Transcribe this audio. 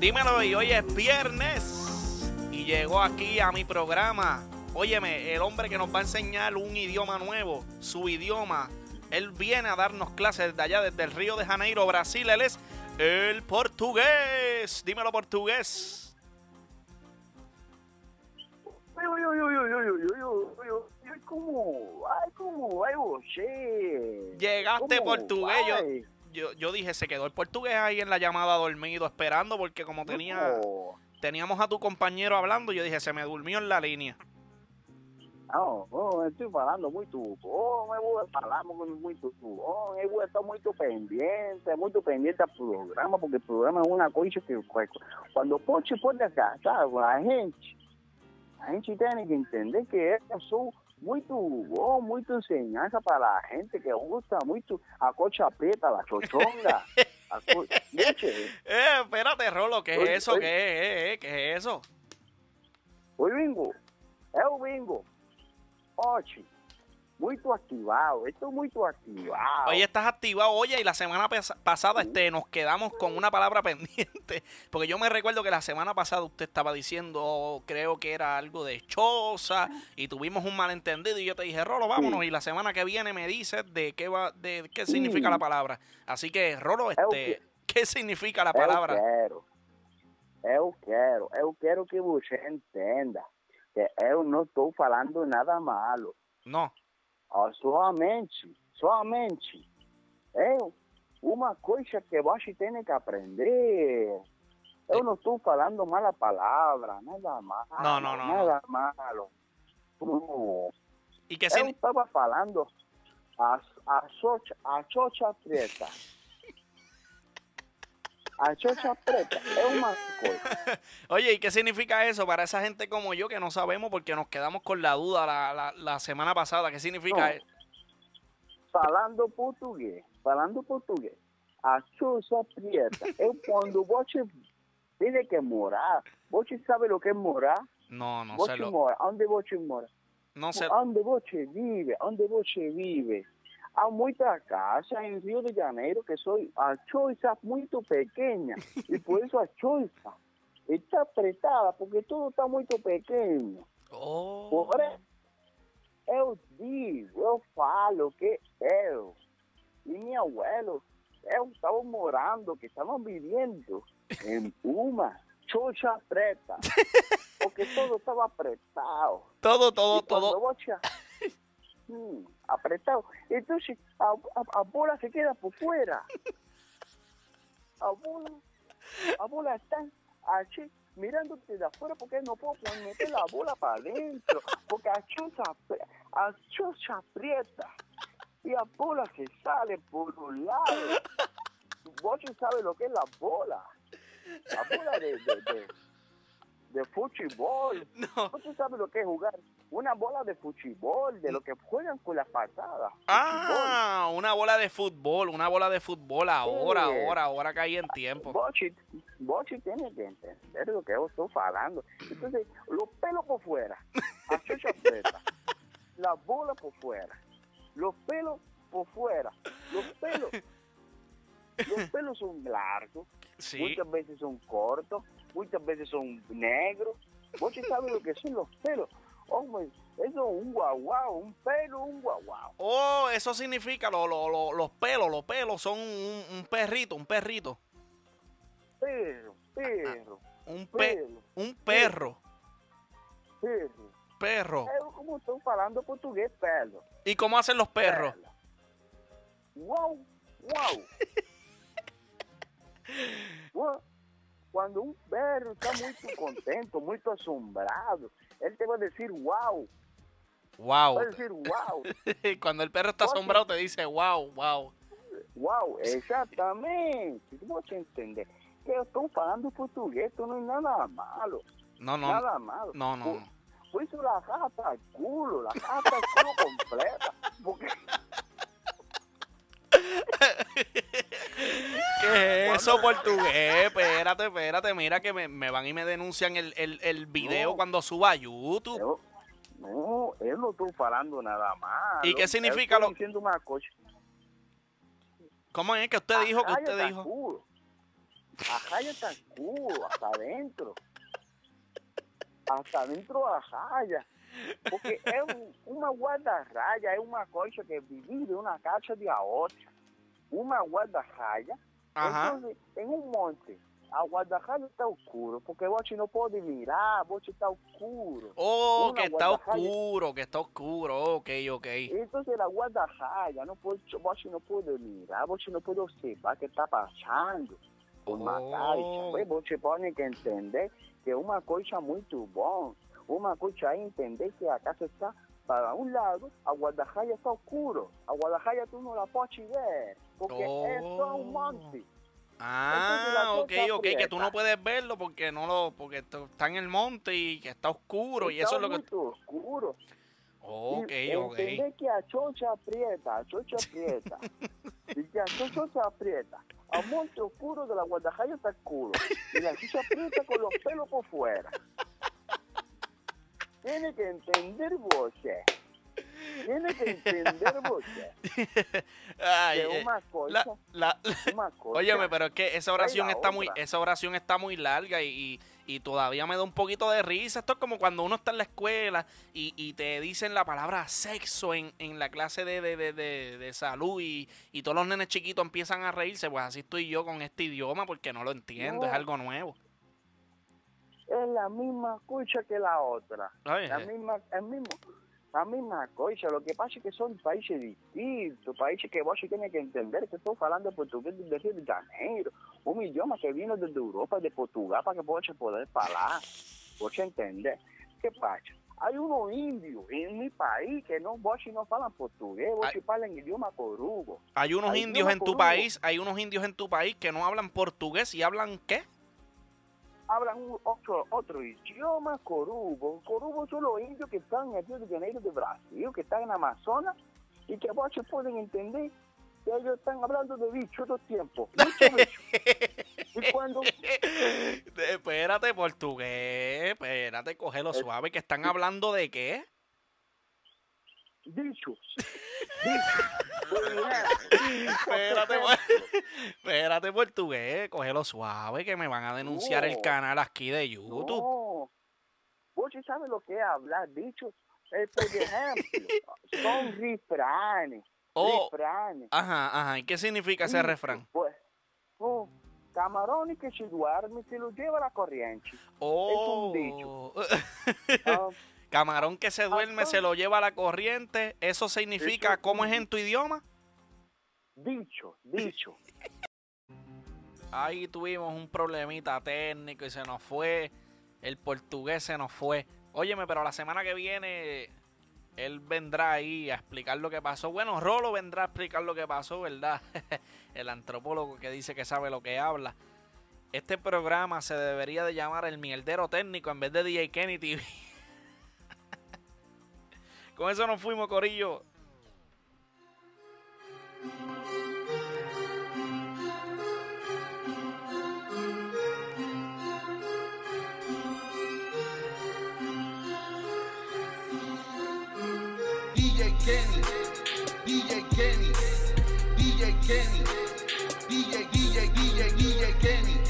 Dímelo, y hoy es viernes y llegó aquí a mi programa. Óyeme, el hombre que nos va a enseñar un idioma nuevo, su idioma. Él viene a darnos clases desde allá, desde el Río de Janeiro, Brasil. Él es el portugués. Dímelo, portugués. ¿Cómo? ¿Cómo? ¿Cómo? Llegaste portugués. Yo, yo, yo dije, se quedó el portugués ahí en la llamada dormido, esperando, porque como tenía, no. teníamos a tu compañero hablando, yo dije, se me durmió en la línea. Não, oh, eu estou falando muito bom, eu vou falar muito bom, eu estar muito pendente, muito pendente do programa, porque o programa é uma coisa que quando pode pode cá, sabe? A gente, a gente tem que entender que eu sou muy tu muy tu enseñanza para la gente que gusta, muy tu acochapeta, la chochonga. Eh, espérate, Rolo, ¿qué es eso? ¿Qué, es, eh, eh, ¿Qué es eso? Hoy bingo, es un bingo. Ochi, Ótimo. Muito ativado. Estou muito ativado. Hoy estás activado, oye, y la semana pasa- pasada este, nos quedamos con una palabra pendiente, porque yo me recuerdo que la semana pasada usted estaba diciendo, creo que era algo de choza, y tuvimos un malentendido, y yo te dije, Rolo, vámonos, Sí. y la semana que viene me dices de qué va, de qué Sí. significa la palabra. Así que, Rolo, Es este, ¿qué significa la Eu palabra? quero. Eu quero. Eu quero que você entenda que eu não estou falando nada malo. No, Ó, somente, somente. Eu, uma coisa que você tem que aprender. Eu não estou falando mala palavra, nada malo. Não, não, não, Nada malo. Não. ¿y qué Eu estava falando a, a, chocha, a chocha preta. A chocha preta é uma coisa. Oye, ¿y qué significa eso para esa gente como yo que no sabemos porque nos quedamos con la duda la, la, la semana pasada? ¿Qué significa? No. eso? Falando português, falando português. A chocha preta é quando você tem que morar. Você sabe o que é morar? No, no sé lo, mora. Onde você mora? no sé. Onde você vive? Onde você vive? Há muita casa em Rio de Janeiro que são a choiça muito pequena e por isso a choiça está apertada porque tudo está muito pequeno. Oh. Porém, eu digo, eu falo que eu e meu abuelo, eu estava morando, que estavam vivendo em uma chocha preta, porque tudo estava apertado. Todo, todo, todo. Hum, apertado, então a, a, a bola se queda por fora. A bola, a bola está así mirándote de afuera porque no puedo meter la bola para adentro, porque a chocha aprieta y a bola se sale por un lado. Vos sabes lo que es la bola, la bola de, de, de, de fútbol. No. ¿Vos sabes lo que es jugar una bola de fútbol, de lo que juegan con las patadas? Ah, una bola de fútbol, una bola de fútbol ahora, Sí. ahora, ahora que hay en tiempo. Vos sí tienes que entender lo que yo estoy hablando. Entonces, los pelos por fuera, a la bola por fuera, los pelos por fuera, los pelos, los pelos son largos, Sí. muchas veces son cortos, muchas veces son negros. Vos sí sabes lo que son los pelos. Hombre, eso es un guaguao, un pelo, un guaguao. Oh, eso significa lo- lo- lo- los pelos, los pelos son un, un perrito, un perrito, Pero, pero, un pe, pero, un perro, pero. perro. Eu, como estou falando português, pelo. ¿Y cómo hacen los perros? Uau. Uau. Quando um perro está muito contente, muito assombrado, él te va a decir wow. Wow. Va a decir wow. Cuando el perro está asombrado te dice wow, wow. Wow, exactamente. Tú vas a entender que están pagando portugués, no es nada malo. No, no. Nada malo. No, no. Por, por eso la gata al culo, la gata al culo completa. Porque eso portugués? Espérate, espérate, mira que me, me van y me denuncian el, el, el video No. cuando suba a YouTube. Não, eu não estou falando nada mal. ¿Y qué significa lo- diciendo uma coisa. ¿Cómo es que usted dijo que usted dijo? culo. Ajaya está oscuro, hasta adentro. Hasta adentro Ajaya. Porque é um, uma guarda-raia, é uma coisa que divide uma casa de a outra. Uma guarda-raia, Ajá. Então tem um monte. A guarda-raia está oscuro, porque você não pode mirar, você está oscuro. Oh, que está oscuro, que está oscuro. Ok, ok. Então, a guarda-raia, não pode, você não pode mirar, você não pode observar o que está passando uma Oh. caixa. Você pode entender que é uma coisa muito bom, uma coisa é entender que a casa está para um lado, a guarda-raia está oscuro. A guarda-raia tu não la pode ver, porque é só um Oh. monte. Ah, ok, ok, que tú no puedes verlo porque no lo, porque está en el monte y que está oscuro y eso es lo que. oscuro. Ok, Y ok. Entender que a chocha aprieta, a chocha aprieta. y que a chocha aprieta. A monte oscuro de la guardarraya está oscuro. Y la chocha aprieta con los pelos por fuera. Tiene que entender vos. Tiene que entender vos. Ay, Que eh, una cosa, la, la- una cosa. Óyeme, pero es que esa oración está muy, esa oración está muy larga y, y- y todavía me da un poquito de risa. Esto es como cuando uno está en la escuela y, y te dicen la palabra sexo en, en la clase de, de, de- de- de salud y, y todos los nenes chiquitos empiezan a reírse. Pues así estoy yo con este idioma porque no lo entiendo, es algo nuevo. Es la misma cosa que la otra. Ay, La misma, el mismo, la misma cosa. Lo que pasa es que son países distintos, países que vos tienes que entender que estoy hablando portugués desde Rio de Janeiro, un idioma que vino desde Europa, de Portugal, para que vos poder hablar, vos entender. ¿Qué pasa? Hay unos indios en mi país que no, vos no hablan portugués, vos hablan idioma corugo. Hay unos Ay, indios en tu corugo. país, hay unos indios en tu país que no hablan portugués y hablan qué? Hablan un- otro, otro idioma corugo. Corugo son los indios que están en el Río de Janeiro de Brasil, que están en Amazonas y que vos pueden entender que ellos están hablando de bicho todo el tiempo. Mucho bicho. y cuando Espérate, portugués, espérate, cógelo Eh, suave, que están hablando de qué? bichos, Espérate, espérate, portugués, cógelo suave, que me van a denunciar el canal aquí de YouTube. No. Vos sabes lo que es hablar bichos. Eh, por ejemplo, son refranes. Oh. Refranes. Ajá, ajá, ¿y qué significa ese refrán? Pues, oh, camarón que se duerme se lo lleva la corriente. Oh, dicho. Ah, camarón que se duerme se lo lleva a la corriente, eso significa, ¿cómo es en tu idioma? dicho, dicho. Ahí tuvimos un problemita técnico y se nos fue. El portugués se nos fue. Óyeme, pero la semana que viene él vendrá ahí a explicar lo que pasó. Bueno, Rolo vendrá a explicar lo que pasó, ¿verdad? el antropólogo que dice que sabe lo que habla. Este programa se debería de llamar El Mierdero Técnico en vez de DJ Kenny TV. Con eso nos fuimos, Corillo. DJ Kenny, DJ Kenny, DJ Kenny, DJ, DJ, DJ, DJ Kenny.